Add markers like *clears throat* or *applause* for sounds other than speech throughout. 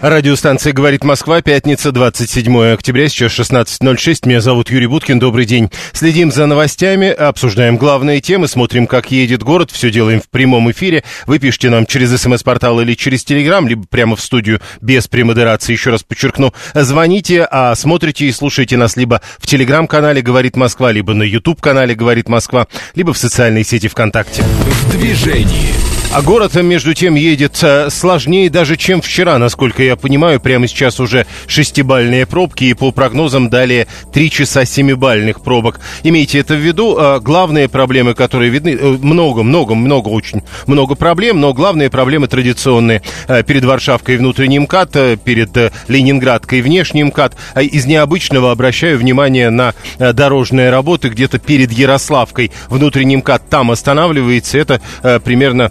Радиостанция «Говорит Москва», пятница, 27 октября, сейчас 16.06. Меня зовут Юрий Буткин, добрый день. Следим за новостями, обсуждаем главные темы, смотрим, как едет город, все делаем в прямом эфире. Вы пишите нам через смс-портал или через телеграм, либо прямо в студию без премодерации, еще раз подчеркну. Звоните, а смотрите и слушайте нас либо в телеграм-канале «Говорит Москва», либо на YouTube-канале «Говорит Москва», либо в социальной сети ВКонтакте. В движении. А город, между тем, едет э, сложнее даже, чем вчера, насколько я понимаю. Прямо сейчас уже шестибальные пробки, и по прогнозам далее три часа семибальных пробок. Имейте это в виду. Э, главные проблемы, которые видны, э, много, много, много, очень много проблем, но главные проблемы традиционные. Перед Варшавкой внутренний МКАД, перед Ленинградкой внешний МКАД. Из необычного обращаю внимание на дорожные работы где-то перед Ярославкой. Внутренний МКАД там останавливается. Это примерно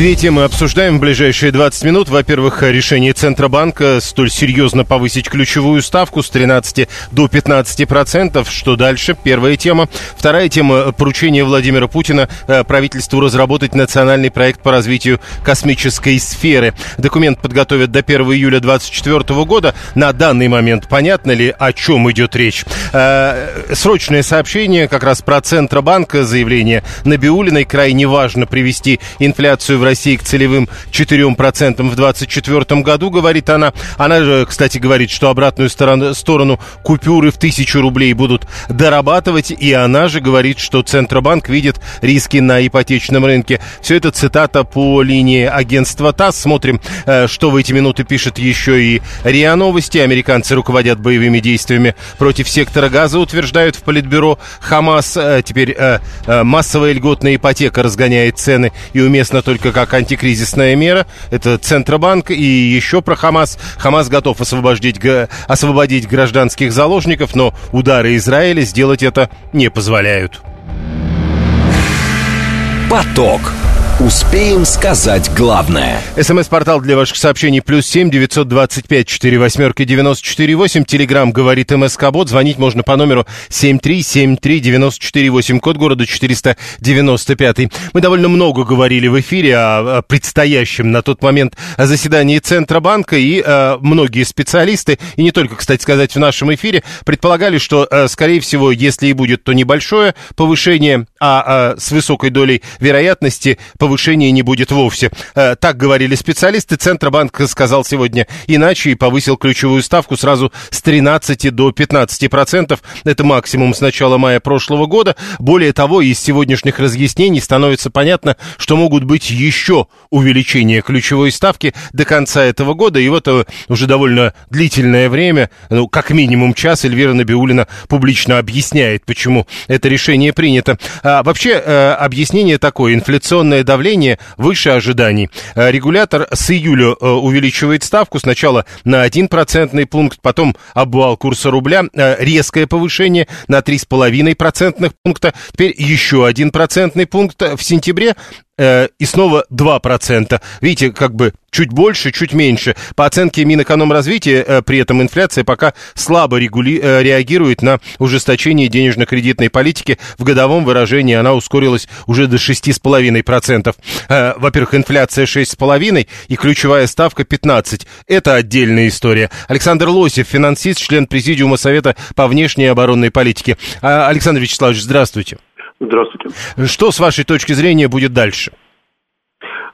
Две темы обсуждаем в ближайшие 20 минут. Во-первых, решение Центробанка столь серьезно повысить ключевую ставку с 13 до 15 процентов. Что дальше? Первая тема. Вторая тема – поручение Владимира Путина э, правительству разработать национальный проект по развитию космической сферы. Документ подготовят до 1 июля 2024 года. На данный момент понятно ли, о чем идет речь? Э, срочное сообщение как раз про Центробанк. Заявление Набиулиной. Крайне важно привести инфляцию в России к целевым 4% в 2024 году, говорит она. Она же, кстати, говорит, что обратную сторону, сторону купюры в тысячу рублей будут дорабатывать, и она же говорит, что Центробанк видит риски на ипотечном рынке. Все это цитата по линии агентства ТАСС. Смотрим, э, что в эти минуты пишет еще и РИА Новости. Американцы руководят боевыми действиями против сектора газа, утверждают в Политбюро Хамас. Э, теперь э, массовая льготная ипотека разгоняет цены, и уместно только как антикризисная мера. Это Центробанк и еще про Хамас. Хамас готов освободить, освободить гражданских заложников, но удары Израиля сделать это не позволяют. Поток. Успеем сказать главное. СМС-портал для ваших сообщений плюс семь девятьсот двадцать пять четыре восьмерки девяносто четыре восемь. Телеграмм говорит МСК Бот. Звонить можно по номеру семь три семь три девяносто четыре восемь. Код города четыреста девяносто пятый. Мы довольно много говорили в эфире о, предстоящем на тот момент заседании Центробанка и э, многие специалисты, и не только, кстати сказать, в нашем эфире, предполагали, что, э, скорее всего, если и будет, то небольшое повышение, а э, с высокой долей вероятности повышение повышения не будет вовсе. Э, так говорили специалисты. Центробанк сказал сегодня иначе и повысил ключевую ставку сразу с 13 до 15 процентов. Это максимум с начала мая прошлого года. Более того, из сегодняшних разъяснений становится понятно, что могут быть еще увеличения ключевой ставки до конца этого года. И вот э, уже довольно длительное время, ну, как минимум час, Эльвира Набиулина публично объясняет, почему это решение принято. А, вообще, э, объяснение такое. Инфляционное давление давление выше ожиданий. Э, регулятор с июля э, увеличивает ставку сначала на 1 процентный пункт, потом обвал курса рубля, э, резкое повышение на 3,5 процентных пункта, теперь еще один процентный пункт в сентябре э, и снова 2%. Видите, как бы чуть больше, чуть меньше. По оценке Минэкономразвития, э, при этом инфляция пока слабо регули... э, реагирует на ужесточение денежно-кредитной политики. В годовом выражении она ускорилась уже до 6,5%. Э, во-первых, инфляция 6,5% и ключевая ставка 15%. Это отдельная история. Александр Лосев, финансист, член Президиума Совета по внешней оборонной политике. А, Александр Вячеславович, здравствуйте. Здравствуйте. Что, с вашей точки зрения, будет дальше?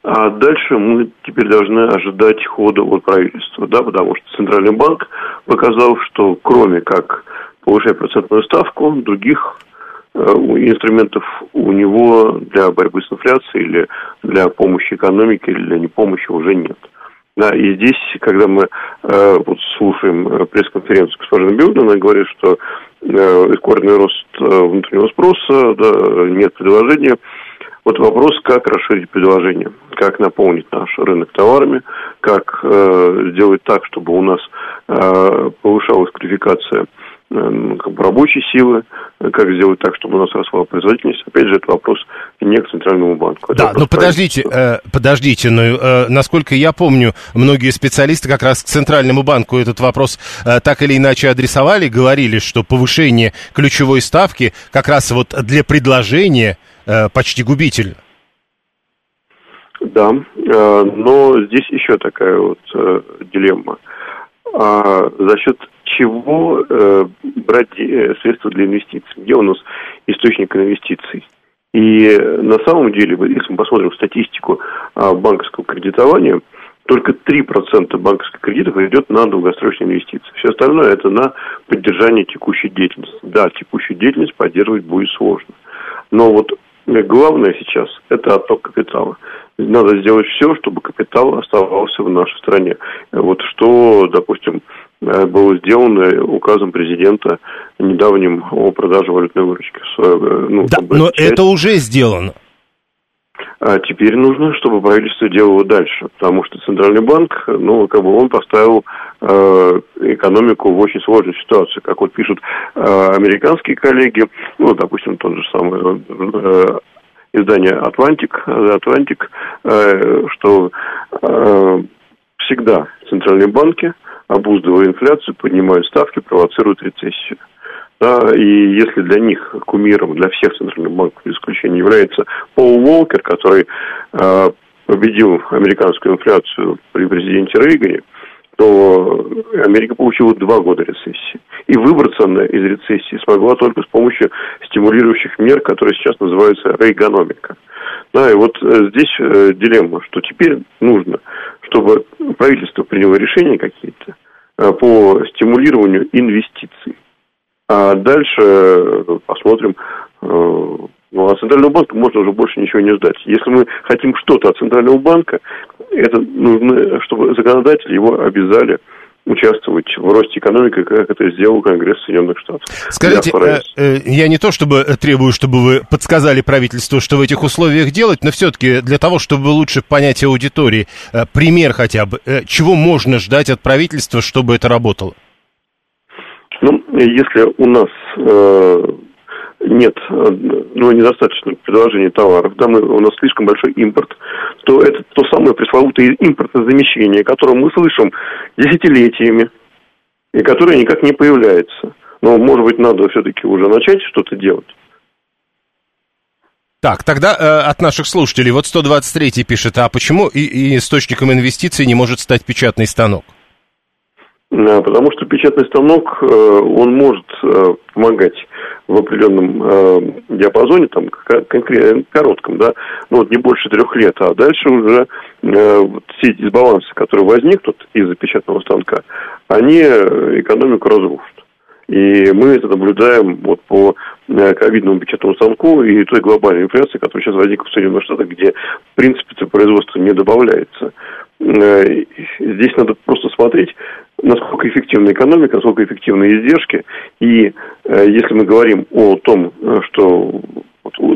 А дальше мы теперь должны ожидать хода от правительства, да, потому что Центральный банк показал, что кроме как повышать процентную ставку, других э, инструментов у него для борьбы с инфляцией или для помощи экономике или для непомощи уже нет. Да, и здесь, когда мы э, вот слушаем э, пресс-конференцию госпожи Набиулина, она говорит, что рекордный рост э, внутреннего спроса, да, нет предложения. Вот вопрос, как расширить предложение, как наполнить наш рынок товарами, как э, сделать так, чтобы у нас э, повышалась квалификация э, как бы рабочей силы, как сделать так, чтобы у нас росла производительность. Опять же, это вопрос не к Центральному банку. Это да, но подождите, э, подождите, но э, насколько я помню, многие специалисты как раз к Центральному банку этот вопрос э, так или иначе адресовали, говорили, что повышение ключевой ставки как раз вот для предложения Э, почти губительно. Да, э, но здесь еще такая вот э, дилемма. А за счет чего брать средства для инвестиций? Где у нас источник инвестиций? И на самом деле, если мы посмотрим статистику банковского кредитования, только 3% банковских кредитов идет на долгосрочные инвестиции. Все остальное это на поддержание текущей деятельности. Да, текущую деятельность поддерживать будет сложно. Но вот Главное сейчас – это отток капитала. Надо сделать все, чтобы капитал оставался в нашей стране. Вот что, допустим, э, было сделано указом президента недавним о продаже валютной выручки. Э, ну, да, но часть. это уже сделано. А теперь нужно, чтобы правительство делало дальше, потому что Центральный банк, ну, как бы он поставил э, экономику в очень сложную ситуацию. Как вот пишут э, американские коллеги, ну, допустим, тот же самый э, издание «Atlantic», «Atlantic», э, что э, всегда центральные банки, обуздывая инфляцию, поднимают ставки, провоцируют рецессию. Да, и если для них кумиром, для всех центральных банков, без исключения, является Пол Уолкер, который э, победил американскую инфляцию при президенте Рейгане, то Америка получила два года рецессии. И выбраться она из рецессии смогла только с помощью стимулирующих мер, которые сейчас называются рейгономика. Да, и вот э, здесь э, дилемма, что теперь нужно, чтобы правительство приняло решения какие-то э, по стимулированию инвестиций. А дальше э, посмотрим. Э, ну, от Центрального банка можно уже больше ничего не ждать. Если мы хотим что-то от Центрального банка, это нужно, чтобы законодатели его обязали участвовать в росте экономики, как это сделал Конгресс Соединенных Штатов. Скажите, э, э, я не то чтобы требую, чтобы вы подсказали правительству, что в этих условиях делать, но все-таки для того, чтобы лучше понять аудитории, э, пример хотя бы, чего можно ждать от правительства, чтобы это работало? Ну, если у нас нет, ну, недостаточно предложения товаров, да, мы, у нас слишком большой импорт, то это то самое пресловутое импортозамещение, которое мы слышим десятилетиями, и которое никак не появляется. Но, может быть, надо все-таки уже начать что-то делать. Так, тогда э, от наших слушателей, вот 123 пишет, а почему и, и источником инвестиций не может стать печатный станок? Потому что печатный станок, э, он может э, помогать в определенном э, диапазоне, там, конкретно коротком, да, ну вот не больше трех лет, а дальше уже вот все эти дисбалансы, которые возникнут из-за печатного станка, они экономику разрушат. И мы это наблюдаем вот по ковидному печатному станку и той глобальной инфляции, которая сейчас возникла в Соединенных Штатах, где, в принципе, производство не добавляется. Здесь надо просто смотреть, насколько эффективна экономика, насколько эффективны издержки. И э, если мы говорим о том, э, что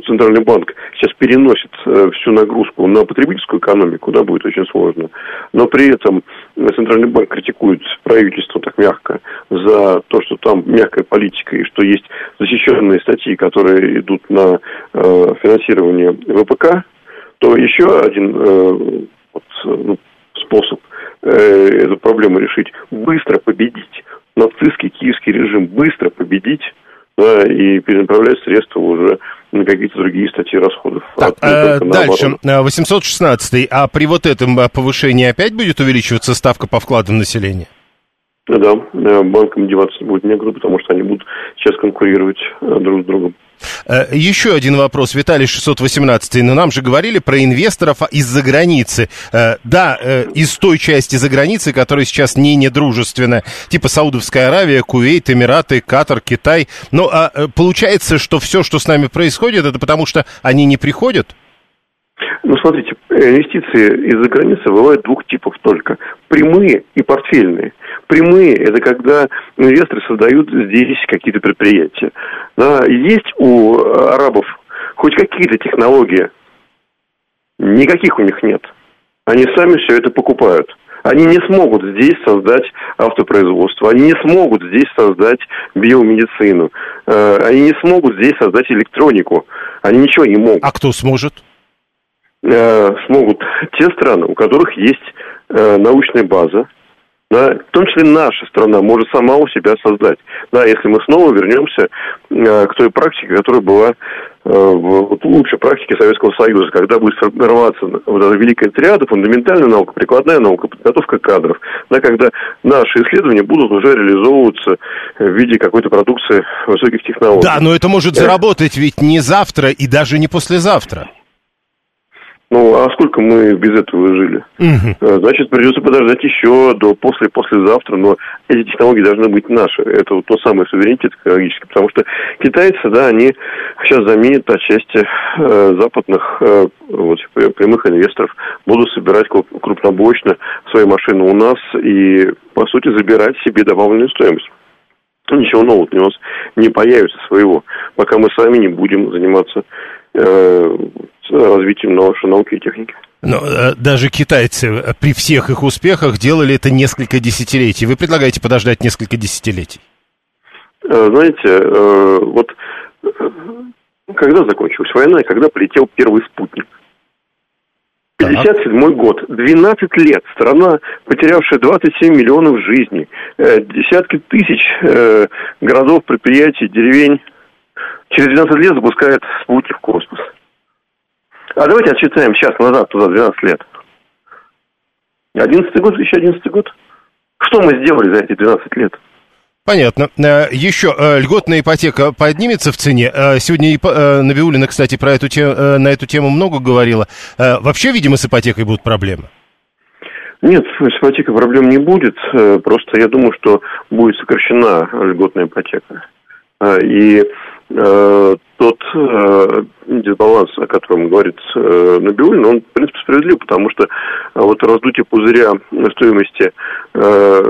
Центральный банк сейчас переносит э, всю нагрузку на потребительскую экономику, да, будет очень сложно. Но при этом Центральный банк критикует правительство так мягко за то, что там мягкая политика и что есть защищенные статьи, которые идут на э, финансирование ВПК, то еще один э, вот, ну, способ э, эту проблему решить, быстро победить. Нацистский киевский режим, быстро победить. Да, и перенаправлять средства уже на какие-то другие статьи расходов. Так, а, дальше, 816 а при вот этом повышении опять будет увеличиваться ставка по вкладам населения? Да, э, банкам деваться будет некуда, потому что они будут сейчас конкурировать э, друг с другом. Э, еще один вопрос, Виталий 618. Но нам же говорили про инвесторов из-за границы. Э, да, э, из той части за границы, которая сейчас не недружественна, типа Саудовская Аравия, Кувейт, Эмираты, Катар, Китай. Но а, получается, что все, что с нами происходит, это потому что они не приходят? Ну, смотрите, инвестиции из-за границы бывают двух типов только. Прямые и портфельные. Прямые – это когда инвесторы создают здесь какие-то предприятия. Да, есть у арабов хоть какие-то технологии Никаких у них нет. Они сами все это покупают. Они не смогут здесь создать автопроизводство, они не смогут здесь создать биомедицину, э, они не смогут здесь создать электронику, они ничего не могут. А кто сможет? Э, смогут те страны, у которых есть э, научная база, да, в том числе наша страна может сама у себя создать. Да, если мы снова вернемся э, к той практике, которая была э, в лучшей практике Советского Союза, когда будет формироваться вот эта великая триада, фундаментальная наука, прикладная наука, подготовка кадров, да, когда наши исследования будут уже реализовываться в виде какой-то продукции высоких технологий. Да, но это может заработать ведь не завтра и даже не послезавтра. Ну, а сколько мы без этого жили? Угу. Значит, придется подождать еще до после послезавтра, но эти технологии должны быть наши. Это вот тот самый суверенитет технологический, потому что китайцы, да, они сейчас заменят отчасти э, западных э, вот, прямых инвесторов, будут собирать крупнобочно свои машины у нас и, по сути, забирать себе добавленную стоимость. Ничего нового у нас не появится своего, пока мы сами не будем заниматься э, развитием нашей науки и техники. Но э, даже китайцы э, при всех их успехах делали это несколько десятилетий. Вы предлагаете подождать несколько десятилетий? Э, знаете, вот когда закончилась война и когда полетел первый спутник? 57 год, 12 лет, страна, потерявшая 27 миллионов жизней, десятки тысяч городов, предприятий, деревень, через 12 лет запускает спутник в космос. А давайте отсчитаем сейчас назад, туда 12 лет. 11 год, 2011 год. Что мы сделали за эти 12 лет? Понятно. Э, Еще э, льготная ипотека поднимется в цене. Э, сегодня Набиулина, кстати, про эту тему, на эту тему много говорила. Вообще, видимо, с ипотекой будут проблемы. Нет, с ипотекой проблем не будет. Просто я думаю, что будет сокращена льготная ипотека. И тот э, дисбаланс, о котором говорит э, Набиулин, он, в принципе, справедлив, потому что э, вот раздутие пузыря стоимости э,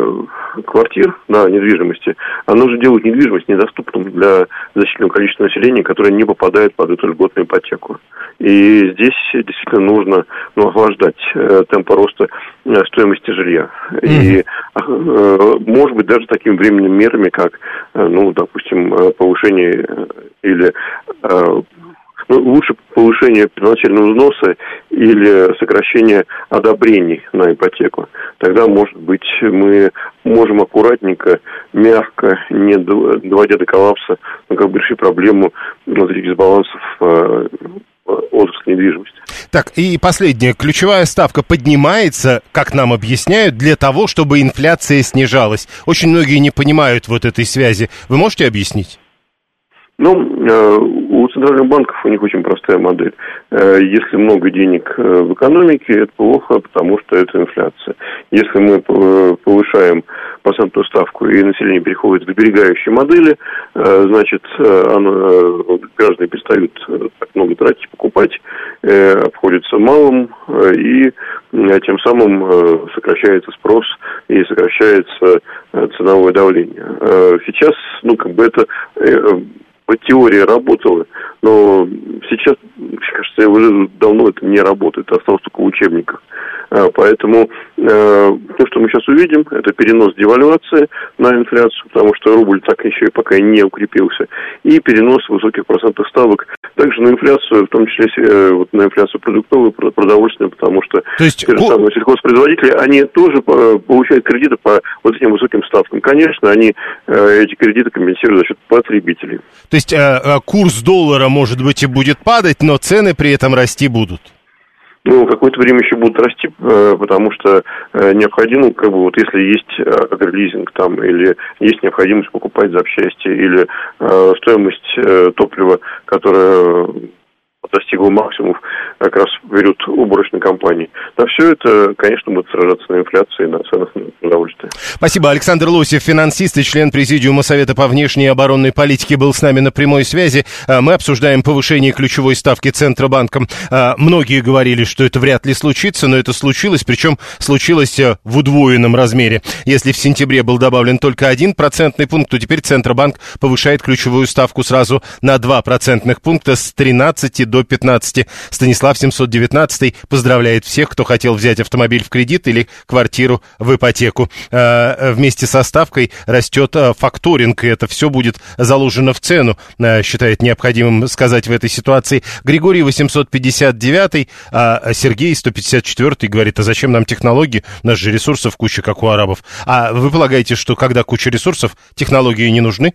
квартир на недвижимости, оно же делает недвижимость недоступным для значительного количества населения, которое не попадает под эту льготную ипотеку. И здесь действительно нужно ну, охлаждать э, темпы роста э, стоимости жилья. Mm-hmm. И, э, может быть, даже такими временными мерами, как, э, ну, допустим, э, повышение или ну, лучше повышение первоначального взноса или сокращение одобрений на ипотеку. Тогда, может быть, мы можем аккуратненько, мягко, не доводя до коллапса, ну, как бы решить проблему внутри дисбалансов э, недвижимости. Так, и последнее. Ключевая ставка поднимается, как нам объясняют, для того, чтобы инфляция снижалась. Очень многие не понимают вот этой связи. Вы можете объяснить? Ну, э, у центральных банков у них очень простая модель. Э, если много денег э, в экономике, это плохо, потому что это инфляция. Если мы повышаем процентную ставку и население переходит к сберегающей модели, значит, оно, граждане перестают так много тратить, покупать, обходится малым, и тем самым сокращается спрос и сокращается ценовое давление. Сейчас, ну, как бы это теория работала, но сейчас, кажется, уже давно это не работает, осталось только в учебниках. А, поэтому э, то, что мы сейчас увидим, это перенос девальвации на инфляцию, потому что рубль так еще и пока не укрепился, и перенос высоких процентных ставок также на инфляцию, в том числе э, вот на инфляцию продуктовую, продовольственную, потому что то есть... те же самые сельхозпроизводители, они тоже получают кредиты по вот этим высоким ставкам. Конечно, они э, эти кредиты компенсируют за счет потребителей. То есть курс доллара, может быть, и будет падать, но цены при этом расти будут? Ну, какое-то время еще будут расти, э, потому что э, необходимо, как бы, вот если есть э, агролизинг там, или есть необходимость покупать запчасти, или стоимость топлива, которая достигла максимумов как раз в период уборочной кампании. На все это, конечно, будет сражаться на инфляции и на ценах на продовольствие. Спасибо. Александр Лосев, финансист и член Президиума Совета по внешней и оборонной политике, был с нами на прямой связи. А, мы обсуждаем повышение ключевой ставки Центробанком. А, многие говорили, что это вряд ли случится, но это случилось, причем случилось э, в удвоенном размере. Если в сентябре был добавлен только один процентный пункт, то теперь Центробанк повышает ключевую ставку сразу на 2 процентных пункта с 13 до 15. Станислав 719 поздравляет всех, кто хотел взять автомобиль в кредит или квартиру в ипотеку. Э, вместе со ставкой растет э, факторинг, и это все будет заложено в цену, э, считает необходимым сказать в этой ситуации. Григорий 859, а Сергей 154 говорит, а зачем нам технологии? У нас же ресурсов куча, как у арабов. А вы полагаете, что когда куча ресурсов, технологии не нужны?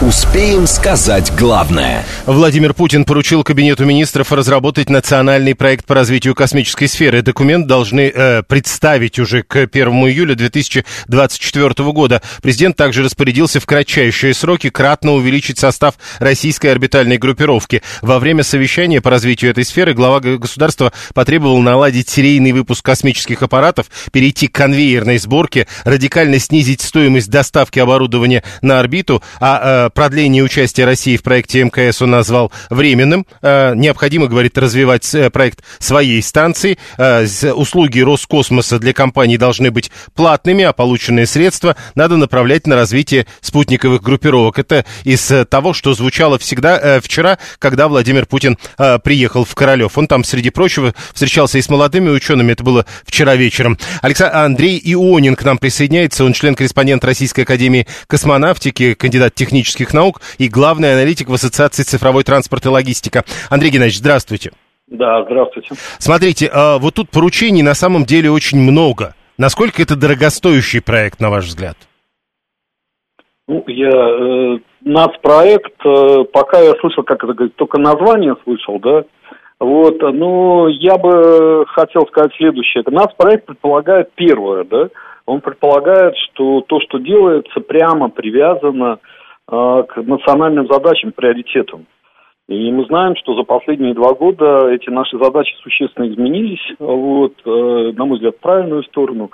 Успеем сказать главное. Владимир Путин поручил Кабинету министров разработать национальный проект по развитию космической сферы. Документ должны э, представить уже к 1 июля 2024 года. Президент также распорядился в кратчайшие сроки кратно увеличить состав российской орбитальной группировки. Во время совещания по развитию этой сферы глава государства потребовал наладить серийный выпуск космических аппаратов, перейти к конвейерной сборке, радикально снизить стоимость доставки оборудования на орбиту, а э, продление участия России в проекте МКС он назвал временным. Э, необходимо, говорит, развивать э, проект своей станции. Э, услуги Роскосмоса для компаний должны быть платными, а полученные средства надо направлять на развитие спутниковых группировок. Это из того, что звучало всегда вчера, когда Владимир Путин приехал в Королев. Он там, среди прочего, встречался и с молодыми учеными. Это было вчера вечером. Александр Андрей Ионин к нам присоединяется. Он член-корреспондент Российской Академии космонавтики, кандидат технических технических наук и главный аналитик в Ассоциации цифровой транспорт и логистика. Андрей Геннадьевич, здравствуйте. Да, здравствуйте. Смотрите, а, вот тут поручений на самом деле очень много. Насколько это дорогостоящий проект, на ваш взгляд? Ну, я, э, нацпроект, э, пока я слышал, как это говорить, только название слышал, да, вот, но я бы хотел сказать следующее. Нацпроект предполагает первое, да, он предполагает, что то, что делается, прямо привязано а, к национальным задачам, приоритетам. И мы знаем, что за последние два года эти наши задачи существенно изменились, вот, э, на мой взгляд, в правильную сторону.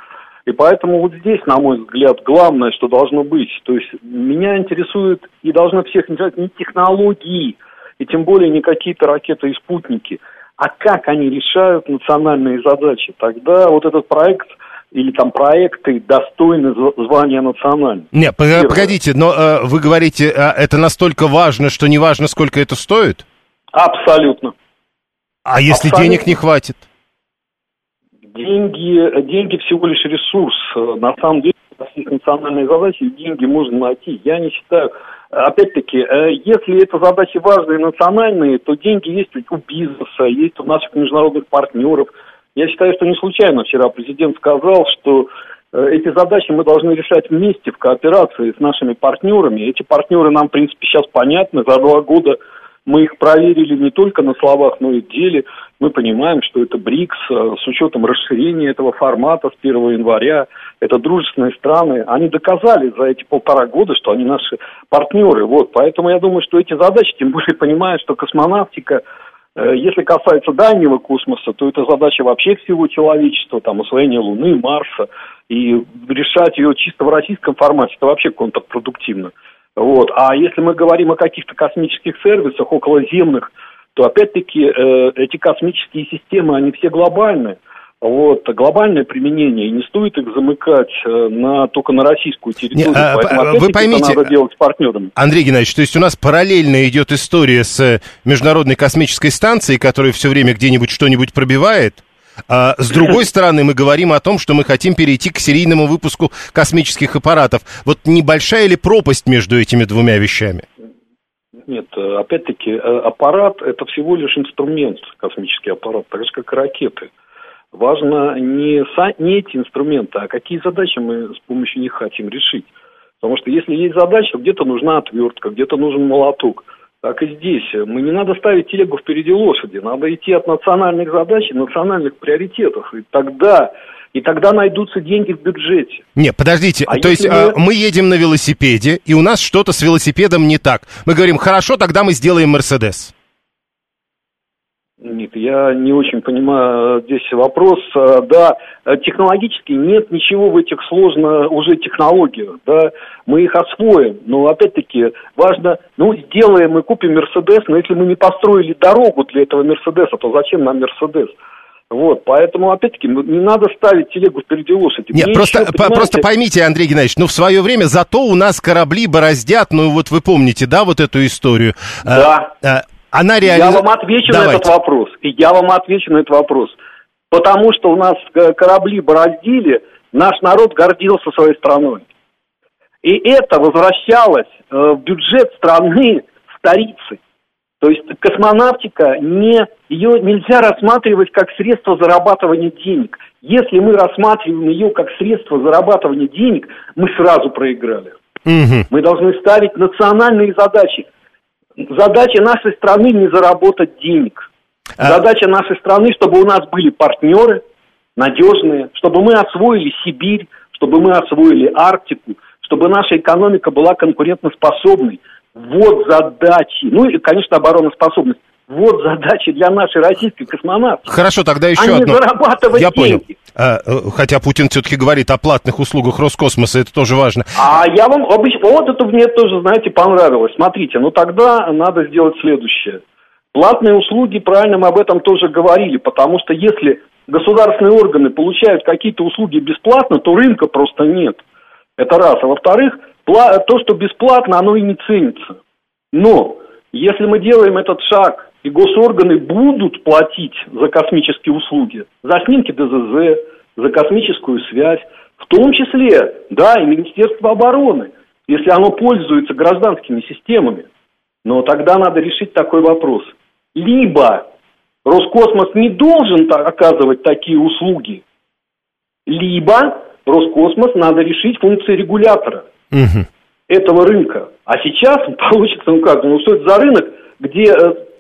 И поэтому вот здесь, на мой взгляд, главное, что должно быть. То есть меня интересует и должны всех интересовать не технологии, и тем более не какие-то ракеты и спутники, а как они решают национальные задачи. Тогда вот этот проект – или там проекты достойны звания национального. Нет, погодите, но э, вы говорите, э, это настолько важно, что не важно, сколько это стоит? Абсолютно. А если Абсолютно. денег не хватит? Деньги, деньги всего лишь ресурс. На самом деле, национальные задачи, деньги можно найти. Я не считаю, опять-таки, э, если это задачи важные национальные, то деньги есть у бизнеса, есть у наших международных партнеров – я считаю, что не случайно вчера президент сказал, что э, эти задачи мы должны решать вместе, в кооперации с нашими партнерами. Эти партнеры нам, в принципе, сейчас понятны. За два года мы их проверили не только на словах, но и в деле. Мы понимаем, что это БРИКС э, с учетом расширения этого формата с 1 января. Это дружественные страны. Они доказали за эти полтора года, что они наши партнеры. Вот. Поэтому я думаю, что эти задачи, тем более понимая, что космонавтика – если касается дальнего космоса, то это задача вообще всего человечества, там, освоение Луны, Марса, и решать ее чисто в российском формате, это вообще контрпродуктивно. Вот. А если мы говорим о каких-то космических сервисах, околоземных, то опять-таки э, эти космические системы, они все глобальные вот, глобальное применение, не стоит их замыкать э, на, только на российскую территорию. Не, а, Поэтому, вы поймите, это надо делать с партнерами. Андрей Геннадьевич, то есть у нас параллельно идет история с Международной космической станцией, которая все время где-нибудь что-нибудь пробивает, а с другой *laughs* стороны, мы говорим о том, что мы хотим перейти к серийному выпуску космических аппаратов. Вот небольшая ли пропасть между этими двумя вещами? Нет, э, опять-таки, э, аппарат – это всего лишь инструмент, космический аппарат, так же, как и ракеты – Важно не, не эти инструменты, а какие задачи мы с помощью них хотим решить. Потому что если есть задача, где-то нужна отвертка, где-то нужен молоток. Так и здесь. Мы не надо ставить телегу впереди лошади. Надо идти от национальных задач и национальных приоритетов. И тогда и тогда найдутся деньги в бюджете. Не, подождите, а то есть мы... мы едем на велосипеде, и у нас что-то с велосипедом не так. Мы говорим, хорошо, тогда мы сделаем Мерседес. Нет, я не очень понимаю здесь вопрос. Э, да, технологически нет ничего в этих сложно уже технологиях, да, мы их освоим, но опять-таки важно, ну, сделаем мы купим Мерседес, но если мы не построили дорогу для этого Мерседеса, то зачем нам Мерседес? Вот, поэтому, опять-таки, не надо ставить телегу впереди лошади. Нет, Мне просто, еще, понимаете... просто поймите, Андрей Геннадьевич, ну, в свое время зато у нас корабли бороздят, ну, вот вы помните, да, вот эту историю? Да. А, а, она реально... Я вам отвечу Давайте. на этот вопрос. И я вам отвечу на этот вопрос. Потому что у нас э, корабли бороздили, наш народ гордился своей страной. И это возвращалось э, в бюджет страны столицы. То есть космонавтика не, ее нельзя рассматривать как средство зарабатывания денег. Если мы рассматриваем ее как средство зарабатывания денег, мы сразу проиграли. Угу. Мы должны ставить национальные задачи. Задача нашей страны не заработать денег. А... Задача нашей страны, чтобы у нас были партнеры надежные, чтобы мы освоили Сибирь, чтобы мы освоили Арктику, чтобы наша экономика была конкурентоспособной. Вот задачи. Ну и, конечно, обороноспособность. Вот задачи для нашей российской космонавтики. Хорошо, тогда еще а одно. зарабатывать Я деньги. понял. А, э, хотя Путин все-таки говорит о платных услугах Роскосмоса, это тоже важно. А я вам обычно... Вот это мне тоже, знаете, понравилось. Смотрите, ну тогда надо сделать следующее. Платные услуги, правильно мы об этом тоже говорили, потому что если государственные органы получают какие-то услуги бесплатно, то рынка просто нет. Это раз. А во-вторых, то, что бесплатно, оно и не ценится. Но если мы делаем этот шаг и госорганы будут платить за космические услуги, за снимки ДЗЗ, за космическую связь, в том числе, да, и Министерство обороны, если оно пользуется гражданскими системами. Но тогда надо решить такой вопрос. Либо Роскосмос не должен оказывать такие услуги, либо Роскосмос надо решить функции регулятора угу. этого рынка. А сейчас *laughs* получится, ну как, ну что это за рынок, где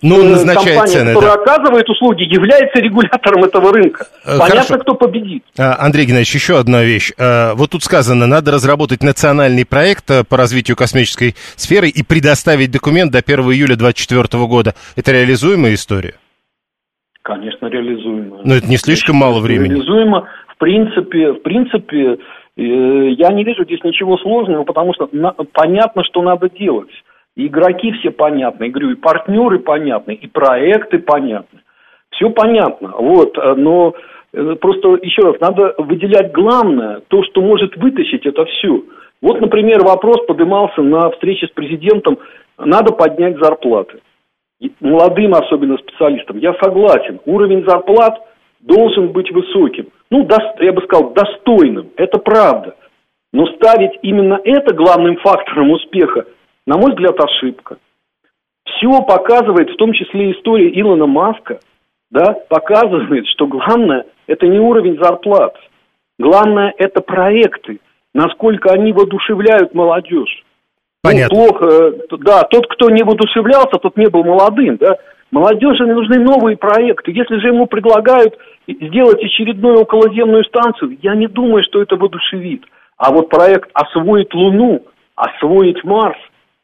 э, ну, э, назначает компания, цены, которая да. оказывает услуги, является регулятором этого рынка. Э, Понятно, Хорошо. кто победит. А, Андрей Геннадьевич, еще одна вещь. Вот тут сказано, надо разработать национальный проект по развитию космической сферы и предоставить документ до 1 июля 2024 года. Это реализуемая история? Конечно, реализуемо. Но это не слишком мало времени. Реализуемо. В принципе, в принципе, я не вижу здесь ничего сложного, потому что понятно, что надо делать. Игроки все понятны, говорю, и партнеры понятны, и проекты понятны. Все понятно, вот, э, но э, просто еще раз, надо выделять главное, то, что может вытащить это все. Вот, например, вопрос поднимался на встрече с президентом, надо поднять зарплаты. Молодым особенно специалистам. Я согласен, уровень зарплат должен быть высоким ну, я бы сказал, достойным. Это правда. Но ставить именно это главным фактором успеха, на мой взгляд, ошибка. Все показывает, в том числе история Илона Маска, да, показывает, что главное – это не уровень зарплат. Главное – это проекты, насколько они воодушевляют молодежь. Ну, Понятно. Ну, плохо, да, тот, кто не воодушевлялся, тот не был молодым, да. Молодежи нужны новые проекты. Если же ему предлагают сделать очередную околоземную станцию, я не думаю, что это воодушевит. А вот проект освоить Луну, освоить Марс,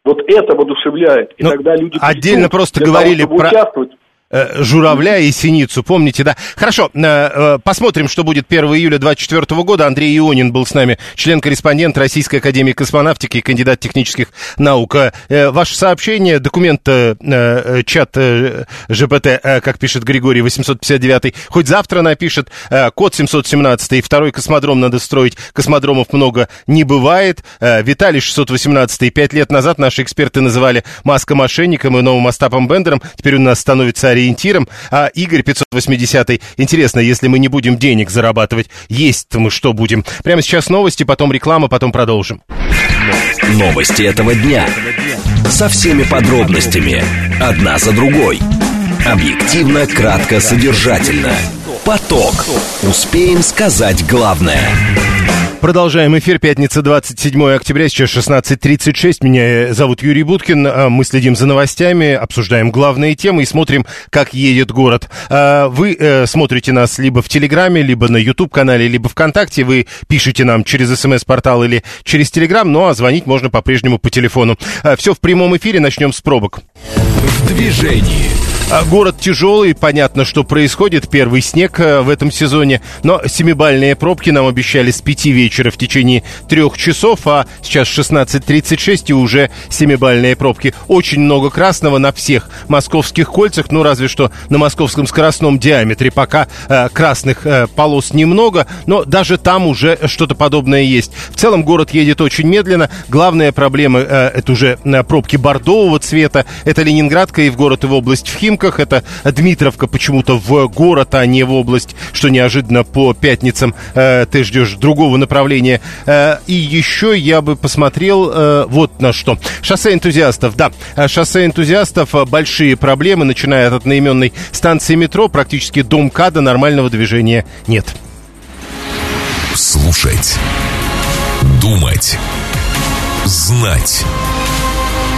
вот это воодушевляет. И ну, тогда люди отдельно просто говорили того, про... участвовать журавля и синицу, помните, да? Хорошо, э, э, посмотрим, что будет 1 июля 2024 года. Андрей Ионин был с нами, член-корреспондент Российской Академии Космонавтики и кандидат технических наук. Ваше сообщение, документ, чат ЖПТ, как пишет Григорий 859, хоть завтра напишет, код 717, второй космодром надо строить, космодромов много не бывает. Виталий 618, пять лет назад наши эксперты называли Маска мошенником и новым Остапом Бендером, теперь у нас становится ориентиром. А Игорь 580 интересно, если мы не будем денег зарабатывать, есть-то мы что будем? Прямо сейчас новости, потом реклама, потом продолжим. Новости этого дня. Со всеми подробностями. Одна за другой. Объективно, кратко, содержательно. Поток. Успеем сказать главное. Продолжаем эфир. Пятница, 27 октября, сейчас 16.36. Меня э, зовут Юрий Буткин. А, мы следим за новостями, обсуждаем главные темы и смотрим, как едет город. А, вы э, смотрите нас либо в Телеграме, либо на YouTube-канале, либо ВКонтакте. Вы пишете нам через СМС-портал или через Телеграм, ну а звонить можно по-прежнему по телефону. А, Все в прямом эфире. Начнем с пробок. В движении. А, Город тяжелый, понятно, что происходит. Первый снег э, в этом сезоне. Но семибальные пробки нам обещали с 5 вечера в течение трех часов, а сейчас 16.36 и уже семибальные пробки. Очень много красного на всех московских кольцах, ну разве что на московском скоростном диаметре. Пока э, красных э, полос немного, но даже там уже что-то подобное есть. В целом город едет очень медленно. Главная проблема э, это уже э, пробки бордового цвета. Это Ленинградка и в город, и в область в Химках. Это Дмитровка почему-то в город, а не в область, что неожиданно по пятницам э, ты ждешь другого направления. Э, и еще я бы посмотрел э, вот на что. Шоссе энтузиастов, да. э, Шоссе энтузиастов, э, большие проблемы, начиная от одноименной станции метро, практически до МКАДа нормального движения нет. Слушать. Думать. Знать.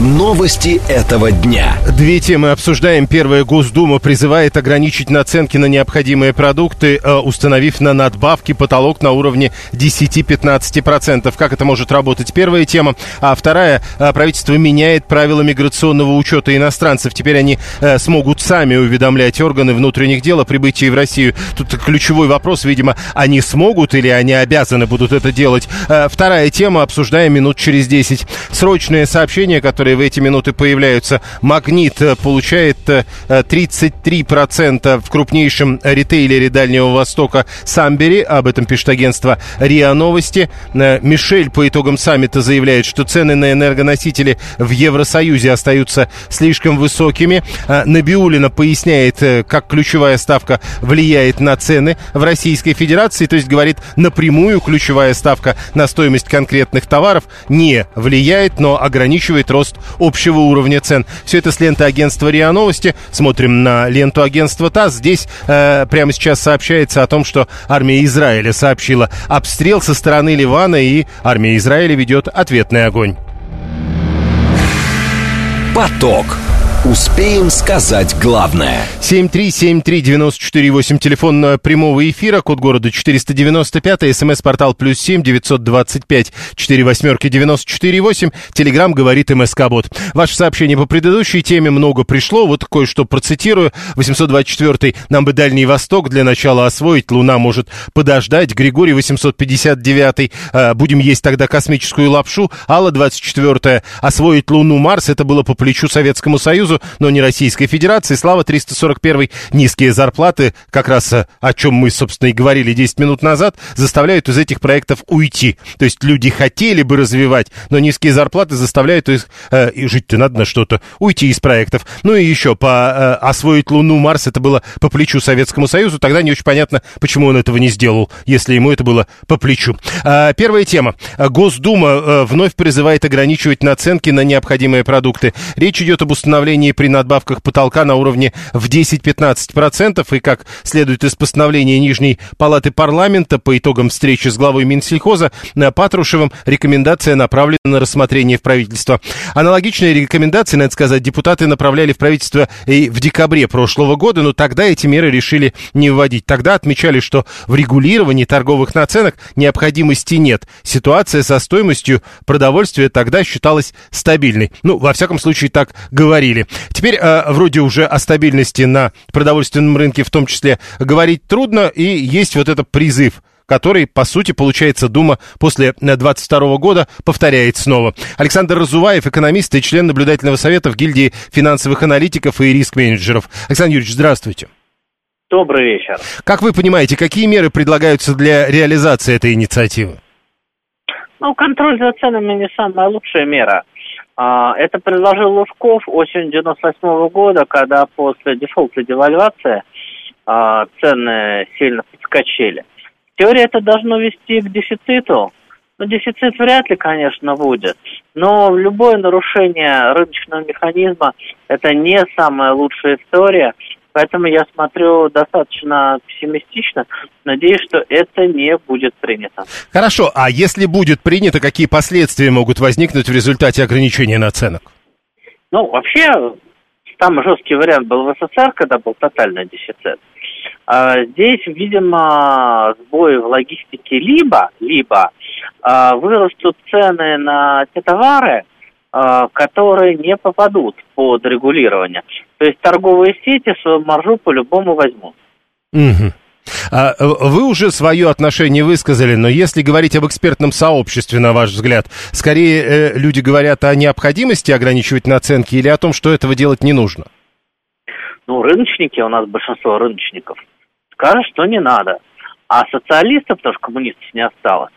Новости этого дня. Две темы обсуждаем. Первая. Госдума призывает ограничить наценки на необходимые продукты, э, установив на надбавки потолок на уровне 10-15%. Как это может работать? Первая тема. А вторая. э, Правительство меняет правила миграционного учета иностранцев. Теперь они э, смогут сами уведомлять органы внутренних дел о прибытии в Россию. Тут ключевой вопрос, видимо, они смогут или они обязаны будут это делать. Вторая тема. Обсуждаем минут через 10. Срочное сообщение, которое в эти минуты появляются. Магнит получает э, э, 33% в крупнейшем ритейлере Дальнего Востока Самбери. Об этом пишет агентство РИА Новости. Э, Мишель по итогам саммита заявляет, что цены на энергоносители в Евросоюзе остаются слишком высокими. Э, Набиулина поясняет, как ключевая ставка влияет на цены в Российской Федерации. То есть говорит, напрямую ключевая ставка на стоимость конкретных товаров не влияет, но ограничивает рост общего уровня цен. Все это с ленты агентства РИА Новости. Смотрим на ленту агентства ТАСС. Здесь э, прямо сейчас сообщается о том, что армия Израиля сообщила обстрел со стороны Ливана, и армия Израиля ведет ответный огонь. Поток. Успеем сказать главное. 7373948, телефон э, прямого эфира, код города 495, смс-портал плюс 7 925 4 восьмерки 948, телеграмм говорит МСК-бот. Ваше сообщение по предыдущей теме много пришло, вот кое-что процитирую. 824 нам бы Дальний Восток для начала освоить, Луна может подождать. Григорий 859 э, будем есть тогда космическую лапшу. Алла 24 освоить Луну Марс, это было по плечу Советскому Союзу, но не Российской Федерации. Слава 341 низкие зарплаты, как раз э, о чем мы, собственно, и говорили 10 минут назад, заставляют из этих проектов уйти. То есть люди хотели бы развивать, но низкие зарплаты заставляют их, э, жить-то надо на что-то, уйти из проектов. Ну и еще, по э, освоить Луну, Марс, это было по плечу Советскому Союзу, тогда не очень понятно, почему он этого не сделал, если ему это было по плечу. А, первая тема. Госдума э, вновь призывает ограничивать наценки на необходимые продукты. Речь идет об установлении при надбавках потолка на уровне в 10-15%. И как следует из постановления Нижней Палаты Парламента по итогам встречи с главой Минсельхоза э, Патрушевым, рекомендация направлена на рассмотрение в правительство. Аналогичные рекомендации, надо сказать, депутаты направляли в правительство и в декабре прошлого года, но тогда эти меры решили не вводить. Тогда отмечали, что в регулировании торговых наценок необходимости нет. Ситуация со стоимостью продовольствия тогда считалась стабильной. Ну, во всяком случае, так говорили. Теперь э, вроде уже о стабильности на продовольственном рынке в том числе говорить трудно, и есть вот этот призыв который, по сути, получается, Дума после 22 года повторяет снова. Александр Разуваев, экономист и член наблюдательного совета в гильдии финансовых аналитиков и риск-менеджеров. Александр Юрьевич, здравствуйте. Добрый вечер. Как вы понимаете, какие меры предлагаются для реализации этой инициативы? Ну, контроль за ценами не самая лучшая мера. А, Это предложил Лужков осенью 98 года, когда после дефолта девальвации а, цены сильно подскочили. В теории это должно вести к дефициту, Ну, дефицит вряд ли, конечно, будет. Но любое нарушение рыночного механизма – это не самая лучшая история. Поэтому я смотрю достаточно пессимистично. Надеюсь, что это не будет принято. Хорошо, а если будет принято, какие последствия могут возникнуть в результате ограничения наценок? Ну, вообще, самый жесткий вариант был в СССР, когда был тотальный дефицит. А здесь, видимо, сбои в логистике либо, либо а, вырастут цены на те товары, а, которые не попадут под регулирование. То есть торговые сети свою маржу по-любому возьмут. Угу. А, вы уже свое отношение высказали, но если говорить об экспертном сообществе, на ваш взгляд, скорее э, люди говорят о необходимости ограничивать наценки или о том, что этого делать не нужно? Ну, рыночники, у нас большинство рыночников, скажут, что не надо. А социалистов, потому что коммунистов не осталось,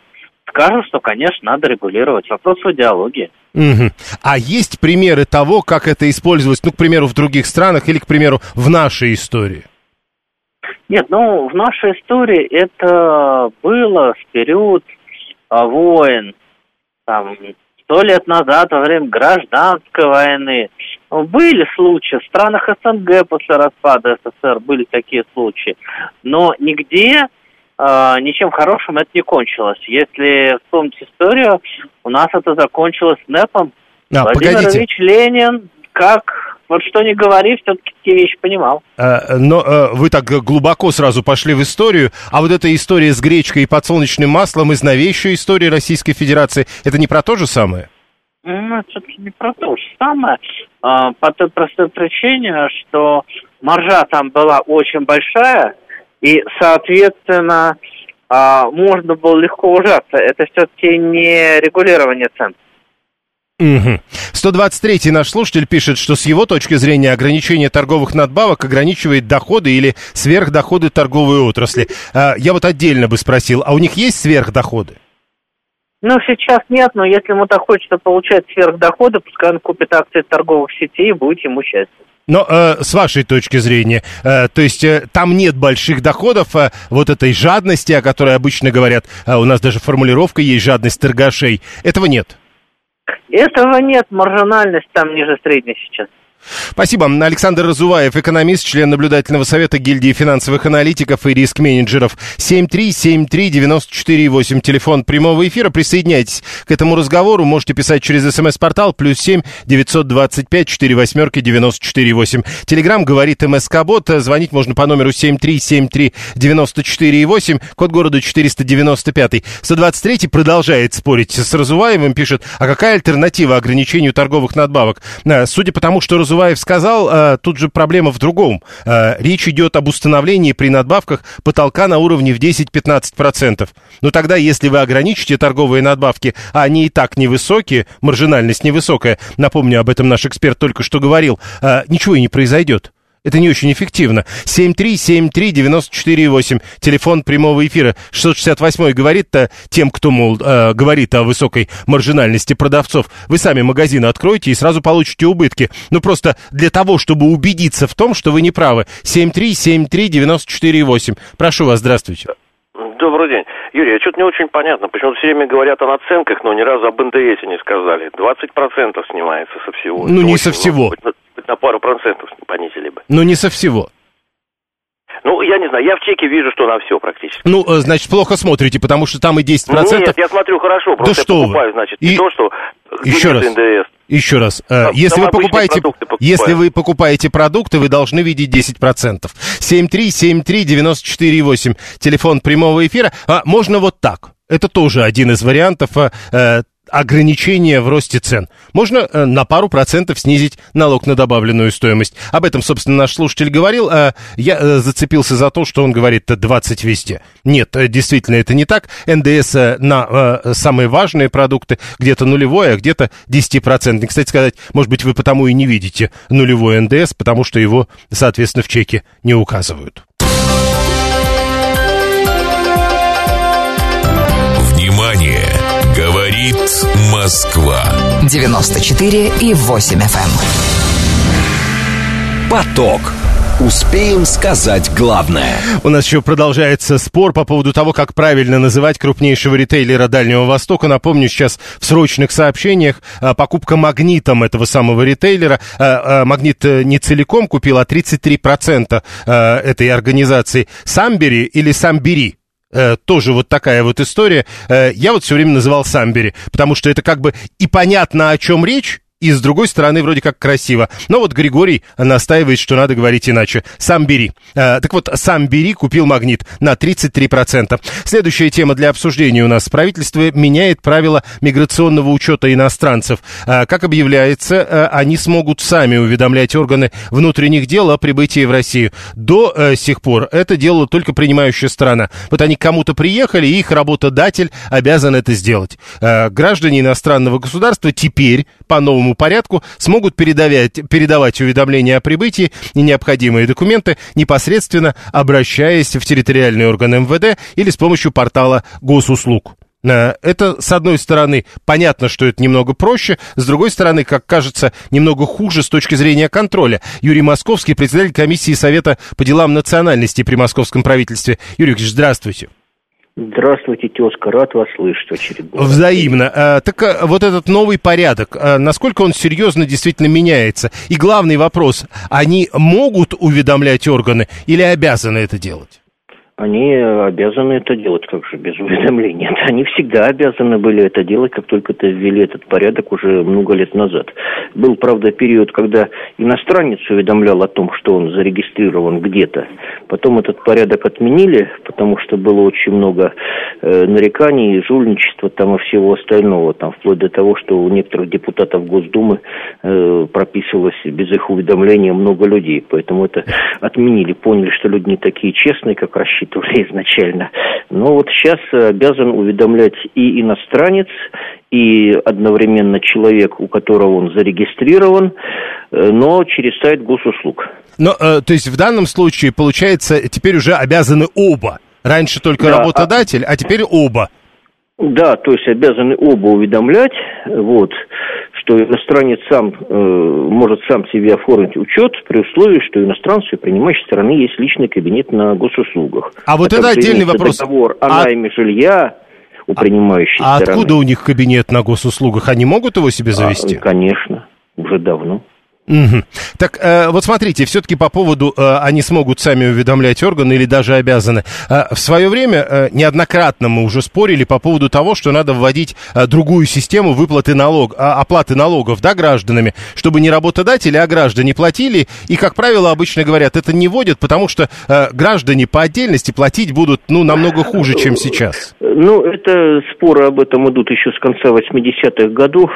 скажут, что, конечно, надо регулировать. Вопрос в идеологии. Угу. А есть примеры того, как это использовалось, ну, к примеру, в других странах или, к примеру, в нашей истории? Нет, ну, в нашей истории это было в период а, войн, там, сто лет назад, во время гражданской войны. Ну, были случаи, в странах СНГ после распада СССР были такие случаи, но нигде э, ничем хорошим это не кончилось. Если вспомнить историю, у нас это закончилось НЭПом. А, Владимир погодите. Ильич Ленин, как вот что не говори, все-таки такие вещи понимал. Э, но э, вы так глубоко сразу пошли в историю, а вот эта история с гречкой и подсолнечным маслом из новейшей истории Российской Федерации, это не про то же самое? Ну, все-таки не про то же самое. А, по той простой причине, что маржа там была очень большая, и, соответственно, а, можно было легко ужаться. Это все-таки не регулирование цен. Угу. 123-й наш слушатель пишет, что с его точки зрения ограничение торговых надбавок ограничивает доходы или сверхдоходы торговой отрасли. А, я вот отдельно бы спросил, а у них есть сверхдоходы? Ну, сейчас нет, но если ему так хочется получать сверхдоходы, пускай он купит акции торговых сетей и будет ему счастье. Но э, с вашей точки зрения, э, то есть э, там нет больших доходов, э, вот этой жадности, о которой обычно говорят, э, у нас даже формулировка есть жадность торгашей, этого нет. Этого нет, маржинальность там ниже средней сейчас. Спасибо. Александр Разуваев, экономист, член наблюдательного совета гильдии финансовых аналитиков и риск-менеджеров. 7373948, телефон прямого эфира. Присоединяйтесь к этому разговору. Можете писать через смс-портал плюс семь девятьсот двадцать пять четыре восьмерки девяносто четыре восемь. Телеграмм говорит МСК-бот. Звонить можно по номеру семь три семь три девяносто четыре восемь, код города 495. 123 продолжает спорить с Разуваевым, пишет, а какая альтернатива ограничению торговых надбавок? А, Судя по тому, что Разуваев сказал, а, тут же проблема в другом. А, Речь идет об установлении при надбавках потолка на уровне в 10-15%. Но тогда, если вы ограничите торговые надбавки, а они и так невысокие, маржинальность невысокая, напомню, об этом наш эксперт только что говорил, а, ничего и не произойдет. Это не очень эффективно. 7373948, телефон прямого эфира. 668 говорит-то тем, кто, мол, э, говорит о высокой маржинальности продавцов. Вы сами магазин откроете и сразу получите убытки. Ну, просто для того, чтобы убедиться в том, что вы не правы. 7373948. Прошу вас, здравствуйте. Добрый день. Юрий, а что-то не очень понятно. Почему все время говорят о наценках, но ни разу об НДС не сказали. 20% снимается со всего. Ну, Это не со всего. Хоть на, хоть на пару процентов понизили бы. Но не со всего. Ну, я не знаю, я в чеке вижу, что на все практически. Ну, э, значит, плохо смотрите, потому что там и 10%. Нет, я смотрю хорошо, просто что я вы. покупаю, значит, И- не то, что Еще раз. НДС. Еще раз, э, Там- если там вы покупаете, продукты покупаю. Если вы покупаете продукты, вы должны видеть 10%. 7373948, телефон прямого эфира. А, можно вот так. Это тоже один из вариантов э, э, ограничения в росте цен. Можно э, на пару процентов снизить налог на добавленную стоимость. Об этом, собственно, наш слушатель говорил. а я э, зацепился за то, что он говорит э, 20 везде. Нет, э, действительно, это не так. НДС э, на э, самые важные продукты где-то нулевой, а где-то 10%. Кстати сказать, может быть, вы потому и не видите нулевой НДС, потому что его, соответственно, в чеке не указывают. Говорит Москва. 94 и 8 FM. Поток. Успеем сказать главное. У нас еще продолжается спор по поводу того, как правильно называть крупнейшего ритейлера Дальнего Востока. Напомню, сейчас в срочных сообщениях а, покупка магнитом этого самого ритейлера. А, а, магнит э, не целиком купил, а 33% этой организации. Самбери или Самбери? Э, тоже вот такая вот история. Э, я вот все время называл Самбери, потому что это как бы и понятно, о чем речь, и с другой стороны вроде как красиво. Но вот Григорий настаивает, что надо говорить иначе. Сам бери. А, так вот, сам бери купил магнит на 33%. Следующая тема для обсуждения у нас. Правительство меняет правила миграционного учета иностранцев. А, как объявляется, а, они смогут сами уведомлять органы внутренних дел о прибытии в Россию. До а, сих пор это делала только принимающая страна. Вот они кому-то приехали, и их работодатель обязан это сделать. А, граждане иностранного государства теперь по новому порядку смогут передавать, передавать уведомления о прибытии и необходимые документы, непосредственно обращаясь в территориальный орган МВД или с помощью портала госуслуг. Э, это, с одной стороны, понятно, что это немного проще, с другой стороны, как кажется, немного хуже с точки зрения контроля. Юрий Московский, председатель комиссии Совета по делам национальности при московском правительстве. Юрий Ильич, здравствуйте. Здравствуйте, тезка, рад вас слышать очередной. Взаимно. А, так а, вот этот новый порядок, а, насколько он серьезно действительно меняется? И главный вопрос, они могут уведомлять органы или обязаны это делать? Они обязаны это делать, как же, без уведомления. *laughs* Они всегда обязаны были это делать, как только это ввели этот порядок уже много лет назад. Был, правда, период, когда иностранец уведомлял о том, что он зарегистрирован где-то. Потом этот порядок отменили, потому что было очень много э, нареканий, жульничества там и всего остального. Там, вплоть до того, что у некоторых депутатов Госдумы э, прописывалось без их уведомления много людей. Поэтому это отменили. Поняли, что люди не такие честные, как рассчитывали рассчитывали изначально. Но вот сейчас обязан уведомлять и иностранец, и одновременно человек, у которого он зарегистрирован, э, но через сайт госуслуг. Но, э, то есть в данном случае, получается, теперь уже обязаны оба. Раньше только да, работодатель, а... а теперь оба. Да, то есть обязаны оба уведомлять, вот что иностранец сам э, может сам себе оформить учет при условии, что иностранцу и принимающей стороны есть личный кабинет на госуслугах. А вот это отдельный вопрос. Договор о а... найме жилья у принимающей а, стороны. А откуда у них кабинет на госуслугах? Они могут его себе завести? А, конечно, уже давно. Угу. Так, э, вот смотрите, все-таки по поводу, э, они смогут сами уведомлять органы или даже обязаны. Э, в свое время э, неоднократно мы уже спорили по поводу того, что надо вводить э, другую систему выплаты налог, э, оплаты налогов, да, гражданами, чтобы не работодатели, а граждане платили. И, как правило, обычно говорят, это не вводят, потому что э, граждане по отдельности платить будут, ну, намного хуже, чем сейчас. Ну, это споры об этом идут еще с конца 80-х годов.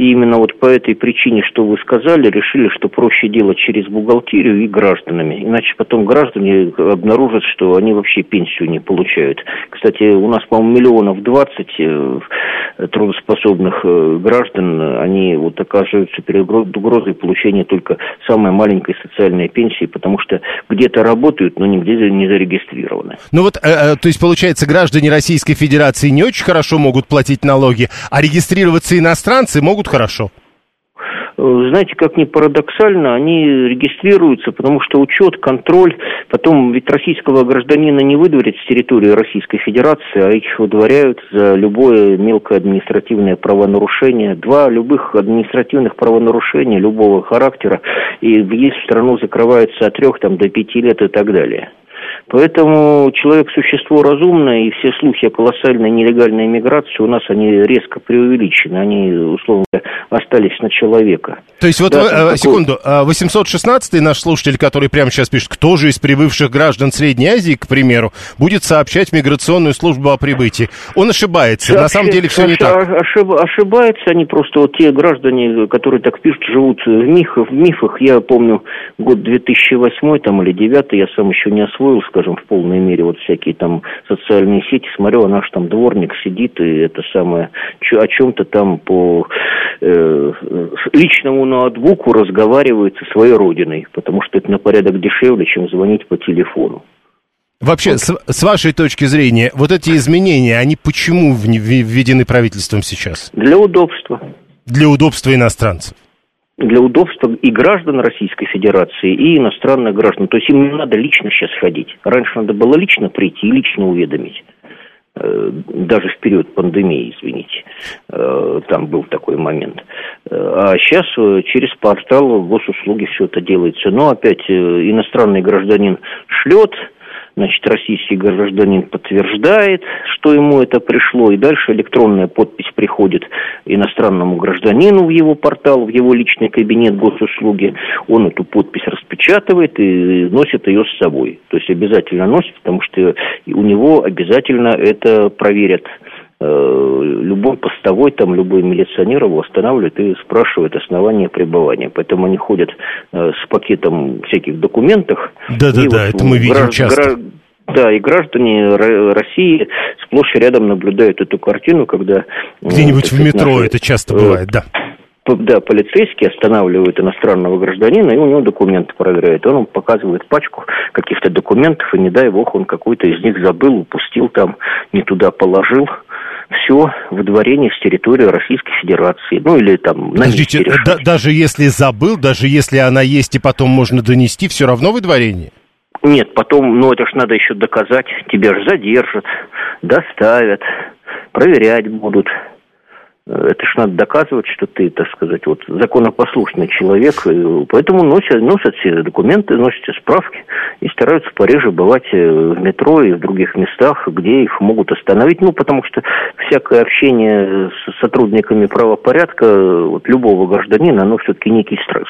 И именно вот по этой причине, что вы сказали, решили, что проще делать через бухгалтерию и гражданами. Иначе потом граждане обнаружат, что они вообще пенсию не получают. Кстати, у нас, по-моему, миллионов двадцать э, трудоспособных э, граждан, они вот оказываются перед угрозой получения только самой маленькой социальной пенсии, потому что где-то работают, но нигде не зарегистрированы. Ну вот, э, то есть, получается, граждане Российской Федерации не очень хорошо могут платить налоги, а регистрироваться иностранцы могут хорошо. Знаете, как ни парадоксально, они регистрируются, потому что учет, контроль, потом ведь российского гражданина не выдворят с территории Российской Федерации, а их выдворяют за любое мелкое административное правонарушение. Два любых административных правонарушения любого характера, и въезд в страну закрывается от трех там, до пяти лет и так далее. Поэтому человек – существо разумное, и все слухи о колоссальной нелегальной миграции у нас, они резко преувеличены, они, условно остались на человека. То есть вот, да, э, такой... секунду, 816-й а наш слушатель, который прямо сейчас пишет, кто же из прибывших граждан Средней Азии, к примеру, будет сообщать миграционную службу о прибытии? Он ошибается, Сообщи... на самом деле все не так. Ошиб... Ошибается, они просто вот те граждане, которые так пишут, живут в мифах, в мифах. Я помню год 2008 там, или 2009, я сам еще не освоил, скажем, в полной мере вот всякие там социальные сети, смотрю, а наш там дворник сидит и это самое, о чем-то там по э, личному ноутбуку разговаривает со своей родиной, потому что это на порядок дешевле, чем звонить по телефону. Вообще, вот. с, с вашей точки зрения, вот эти изменения, они почему введены правительством сейчас? Для удобства. Для удобства иностранцев. Для удобства и граждан Российской Федерации, и иностранных граждан. То есть им не надо лично сейчас ходить. Раньше надо было лично прийти и лично уведомить. Э, даже в период пандемии, извините, э, там был такой момент. Э, а сейчас через портал госуслуги все это делается. Но опять иностранный гражданин шлет, Значит, российский гражданин подтверждает, что ему это пришло, и дальше электронная подпись приходит иностранному гражданину в его портал, в его личный кабинет госуслуги. Он эту подпись распечатывает и носит ее с собой. То есть обязательно носит, потому что у него обязательно это проверят любой постовой, там любой милиционер его останавливает и спрашивает основания пребывания. Поэтому они ходят э, с пакетом всяких документов. Да-да-да, вот это мы видим гражд... часто. Да, и граждане России сплошь и рядом наблюдают эту картину, когда... Где-нибудь сказать, в метро наши, это часто бывает, да. Да, полицейские останавливают иностранного гражданина, и у него документы проверяют. Он показывает пачку каких-то документов, и не дай бог, он какой-то из них забыл, упустил там, не туда положил все выдворение с территории Российской Федерации. Ну, или там... Подождите, да, даже если забыл, даже если она есть и потом можно донести, все равно выдворение? Нет, потом, ну, это ж надо еще доказать. Тебя же задержат, доставят, проверять будут. Это ж надо доказывать, что ты, так сказать, вот законопослушный человек. Поэтому носят, носят все документы, носят все справки и стараются пореже бывать э, в метро и в других местах, где их могут остановить. Ну, потому что всякое общение с сотрудниками правопорядка вот, любого гражданина, оно все-таки некий стресс.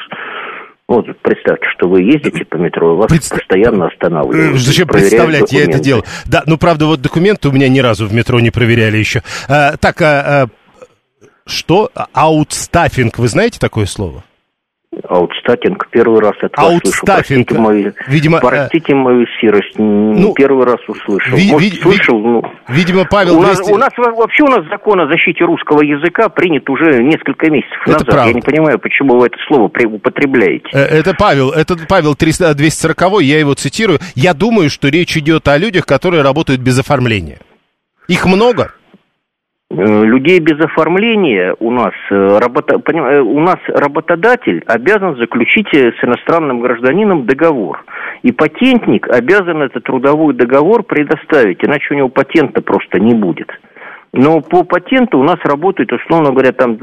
Вот представьте, что вы ездите по метро, вас Предста... постоянно останавливают. Зачем представлять, документы. я это делал. Да, ну правда, вот документы у меня ни разу в метро не проверяли еще. А, так, а, а, что? Аутстаффинг, вы знаете такое слово? Аутстатинг первый раз Аутстаффинг. Простите мою, Видимо, э, простите мою сирость, ну, первый раз услышал. Ви, Может, ви, слышал, ну... Видимо, Павел... У нас, 200... у нас вообще у нас закон о защите русского языка принят уже несколько месяцев это назад. Правда. Я не понимаю, почему вы это слово употребляете. Э, это Павел, это Павел 300, 240, я его цитирую. Я думаю, что речь идет о людях, которые работают без оформления. Их много? Э, людей без оформления у нас, э, работа, э, у нас работодатель обязан заключить с иностранным гражданином договор. И патентник обязан этот трудовой договор предоставить, иначе у него патента просто не будет. Но по патенту у нас работает, условно говоря, там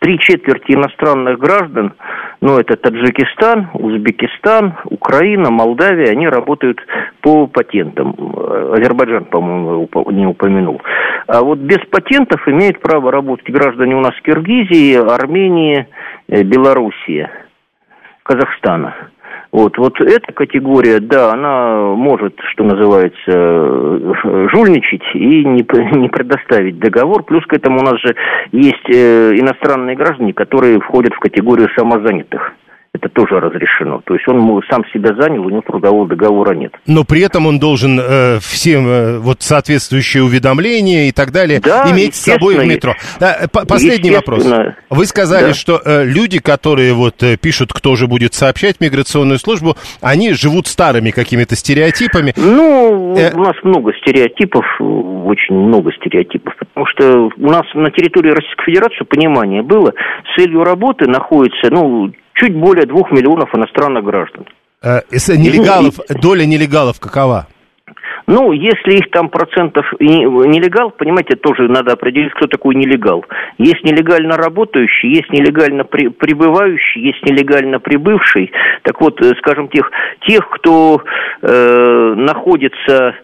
три четверти иностранных граждан, ну, это Таджикистан, Узбекистан, Украина, Молдавия, они работают по патентам. Азербайджан, по-моему, не упомянул. А вот без патентов имеют право работать граждане у нас Киргизии, Армении, э, Белоруссии, Казахстана. Вот, вот эта категория, да, она может, что называется, э, жульничать и не, *laughs* не предоставить договор. Плюс к этому у нас же есть э, иностранные граждане, которые входят в категорию самозанятых это тоже разрешено. То есть он сам себя занял, у него трудового договора нет. Но при этом он должен э, всем э, вот соответствующие уведомления и так далее да, иметь с собой в метро. Да, последний вопрос. Вы сказали, да. что э, люди, которые вот э, пишут, кто же будет сообщать миграционную службу, они живут старыми какими-то стереотипами. Ну, э... у нас много стереотипов, очень много стереотипов, потому что у нас на территории Российской Федерации понимание было, целью работы находится, ну, чуть более двух миллионов иностранных граждан. Э, нелегалов, доля нелегалов какова? Ну, если их там процентов нелегал, понимаете, тоже надо определить, кто такой нелегал. Есть нелегально работающий, есть нелегально при, прибывающий, есть нелегально прибывший. Так вот, э, скажем, тех, тех кто э, находится,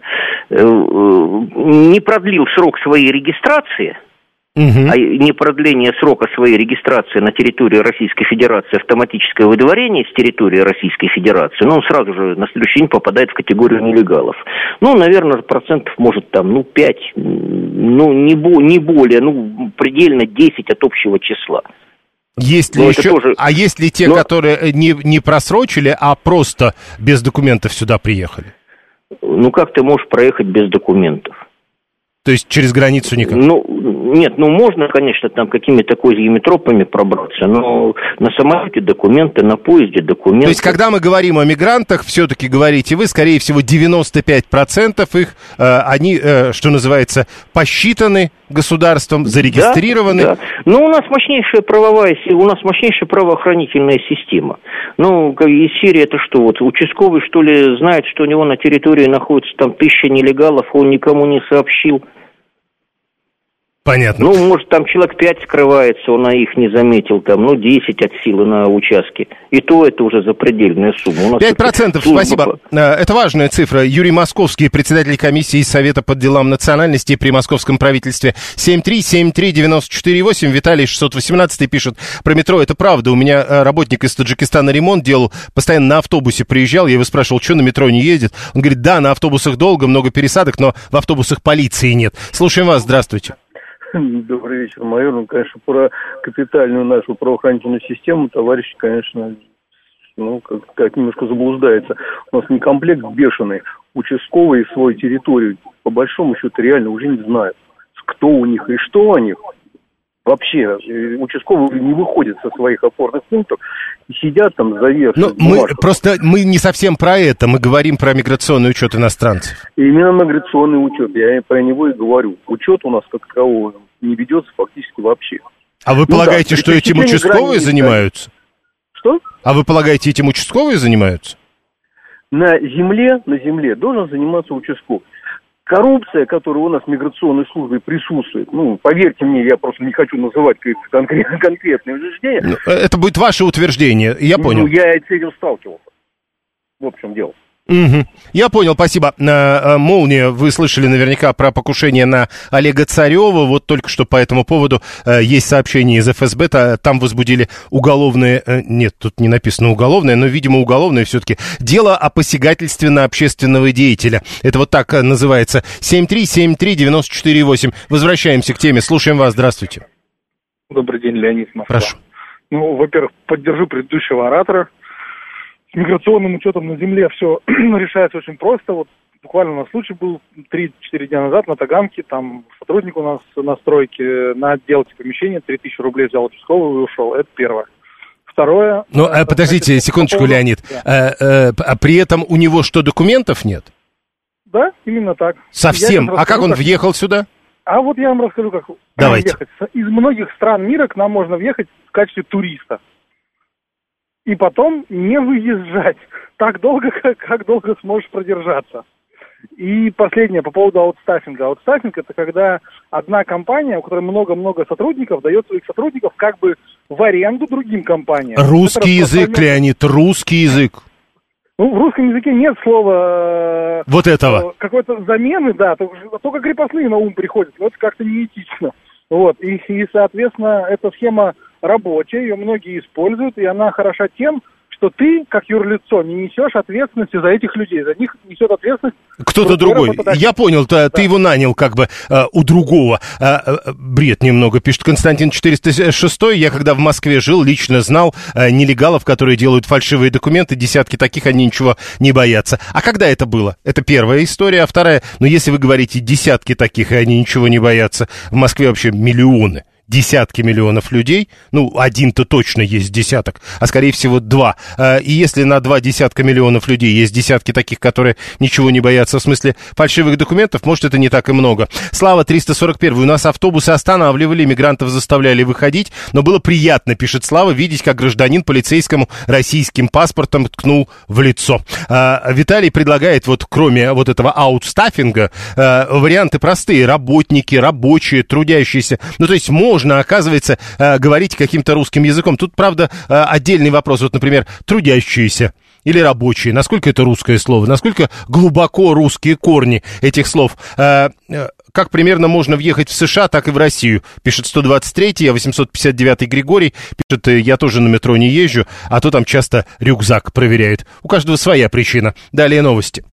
э, э, не продлил срок своей регистрации – угу. а не продление срока своей регистрации на территории Российской Федерации, автоматическое выдворение с территории Российской Федерации, ну, он сразу же на следующий день попадает в категорию нелегалов. Ну, наверное, процентов может там, ну, 5, ну, не, бо, не более, ну, предельно 10 от общего числа. Есть ли еще... Тоже... А есть ли те, Но... которые не, не просрочили, а просто без документов сюда приехали? Ну, как ты можешь проехать без документов? То есть через границу никак? Ну, нет, ну можно, конечно, там какими-то козьими тропами пробраться, но на самолете документы, на поезде документы. То есть, когда мы говорим о мигрантах, все-таки говорите вы, скорее всего, 95% их, э, они, э, что называется, посчитаны государством, зарегистрированы. Да, да. Ну, у нас мощнейшая правовая, у нас мощнейшая правоохранительная система. Ну, из Сирии это что, вот участковый, что ли, знает, что у него на территории находится там тысяча нелегалов, он никому не сообщил. Понятно. Ну, может, там человек пять скрывается, он их не заметил, там, ну, 10 от силы на участке. И то это уже запредельная сумма. Пять процентов, спасибо. По... Э, это важная цифра. Юрий Московский, председатель комиссии Совета по делам национальности при московском правительстве. 7373948. Виталий 618 пишет про метро. Это правда. У меня э, работник из Таджикистана ремонт делал, постоянно на автобусе приезжал. Я его спрашивал, что на метро не ездит. Он говорит, да, на автобусах долго, много пересадок, но в автобусах полиции нет. Слушаем вас, здравствуйте. *laughs* Добрый вечер, майор. Ну, конечно, про капитальную нашу правоохранительную систему товарищ, конечно, ну, как, как немножко заблуждается. У нас не комплект бешеный. Участковые свою территорию, по большому счету, реально уже не знают, кто у них и что о них вообще э, участковые не выходят со своих опорных пунктов и сидят там завершив. Ну, мы просто мы не совсем про это, мы говорим про миграционный учет иностранцев. Именно миграционный учет, я про него и говорю. Учет у нас как такового не ведется фактически вообще. А вы ну, полагаете, да, что этим участковые занимаются? Что? А вы полагаете, этим участковые занимаются? На земле, на земле должен заниматься участковый коррупция, которая у нас в миграционной службе присутствует, ну, поверьте мне, я просто не хочу называть конкрет, *laughs* конкретные утверждения. Ну, это будет ваше утверждение, я ну, понял. Ну, я с этим сталкивался. В общем, дело. Угу. Я понял, спасибо. Э, Молния, вы слышали наверняка про покушение на Олега Царева. Вот только что по этому поводу э, есть сообщение из ФСБ. Там возбудили уголовное... Э, нет, тут не написано уголовное, но, видимо, уголовное все-таки. Дело о посягательстве на общественного деятеля. Это вот так называется. 7373948. Возвращаемся к теме. Слушаем вас. Здравствуйте. Добрый день, Леонид Москва. Прошу. Ну, во-первых, поддержу предыдущего оратора миграционным учетом на земле все *clears throat* решается очень просто. Вот буквально у нас случай был 3-4 дня назад на Таганке, там сотрудник у нас на стройке на отделке помещения 3000 рублей взял участковый и ушел. Это первое. Второе... Ну, а, подождите, значит, секундочку, по Леонид. Да. А, а, а при этом у него что, документов нет? Да, именно так. Совсем? А как он как... въехал сюда? А вот я вам расскажу, как Давайте. въехать. Из многих стран мира к нам можно въехать в качестве туриста и потом не выезжать так долго, как, как долго сможешь продержаться. И последнее по поводу аутстаффинга. Аутстаффинг это когда одна компания, у которой много-много сотрудников, дает своих сотрудников как бы в аренду другим компаниям. Русский язык, Леонид, русский язык. Ну, в русском языке нет слова... Э, вот этого. Какой-то замены, да, только, только крепостные на ум приходят, но это как-то неэтично. Вот, и, и, соответственно, эта схема рабочая, ее многие используют, и она хороша тем, что ты, как юрлицо, не несешь ответственности за этих людей. За них несет ответственность... Кто-то другой. Я понял, ты, да. ты его нанял как бы э, у другого. Э, э, бред немного, пишет Константин 406. Я когда в Москве жил, лично знал э, нелегалов, которые делают фальшивые документы. Десятки таких, они ничего не боятся. А когда это было? Это первая история. А вторая, ну если вы говорите десятки таких, и они ничего не боятся, в Москве вообще миллионы десятки миллионов людей, ну, один-то точно есть десяток, а скорее всего два. А, и если на два десятка миллионов людей есть десятки таких, которые ничего не боятся, в смысле фальшивых документов, может, это не так и много. Слава 341. У нас автобусы останавливали, мигрантов заставляли выходить, но было приятно, пишет Слава, видеть, как гражданин полицейскому российским паспортом ткнул в лицо. А, Виталий предлагает, вот кроме вот этого аутстаффинга, а, варианты простые. Работники, рабочие, трудящиеся. Ну, то есть можно можно, оказывается, э, говорить каким-то русским языком. Тут, правда, э, отдельный вопрос. Вот, например, трудящиеся или рабочие. Насколько это русское слово? Насколько глубоко русские корни этих слов? Э, как примерно можно въехать в США, так и в Россию? Пишет 123-й, а 859-й Григорий. Пишет, я тоже на метро не езжу, а то там часто рюкзак проверяют. У каждого своя причина. Далее новости.